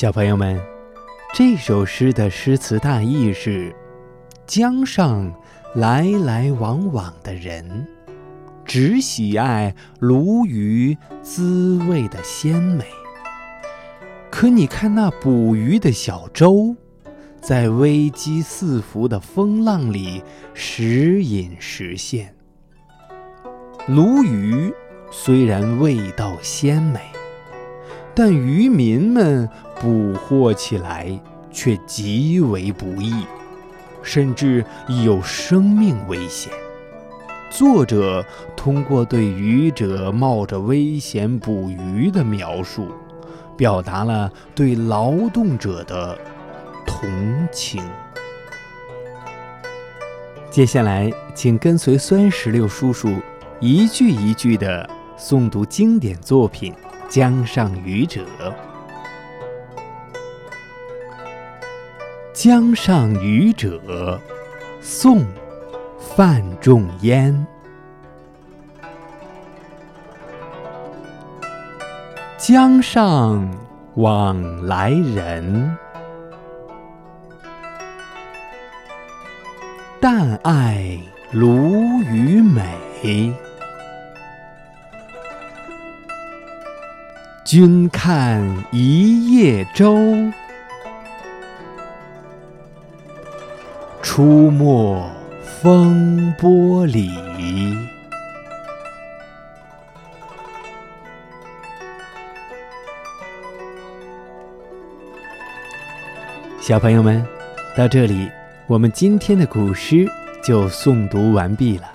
小朋友们，这首诗的诗词大意是：江上来来往往的人，只喜爱鲈鱼滋味的鲜美。可你看那捕鱼的小舟，在危机四伏的风浪里时隐时现。鲈鱼虽然味道鲜美，但渔民们。捕获起来却极为不易，甚至有生命危险。作者通过对渔者冒着危险捕鱼的描述，表达了对劳动者的同情。接下来，请跟随酸石榴叔叔一句一句的诵读经典作品《江上渔者》。《江上渔者》宋·范仲淹。江上往来人，但爱鲈鱼美。君看一叶舟。出没风波里。小朋友们，到这里，我们今天的古诗就诵读完毕了。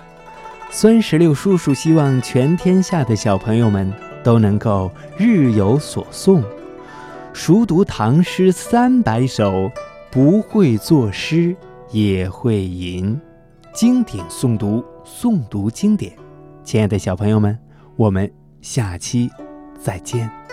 酸石榴叔叔希望全天下的小朋友们都能够日有所诵，熟读唐诗三百首，不会作诗。也会吟经典诵读，诵读经典。亲爱的小朋友们，我们下期再见。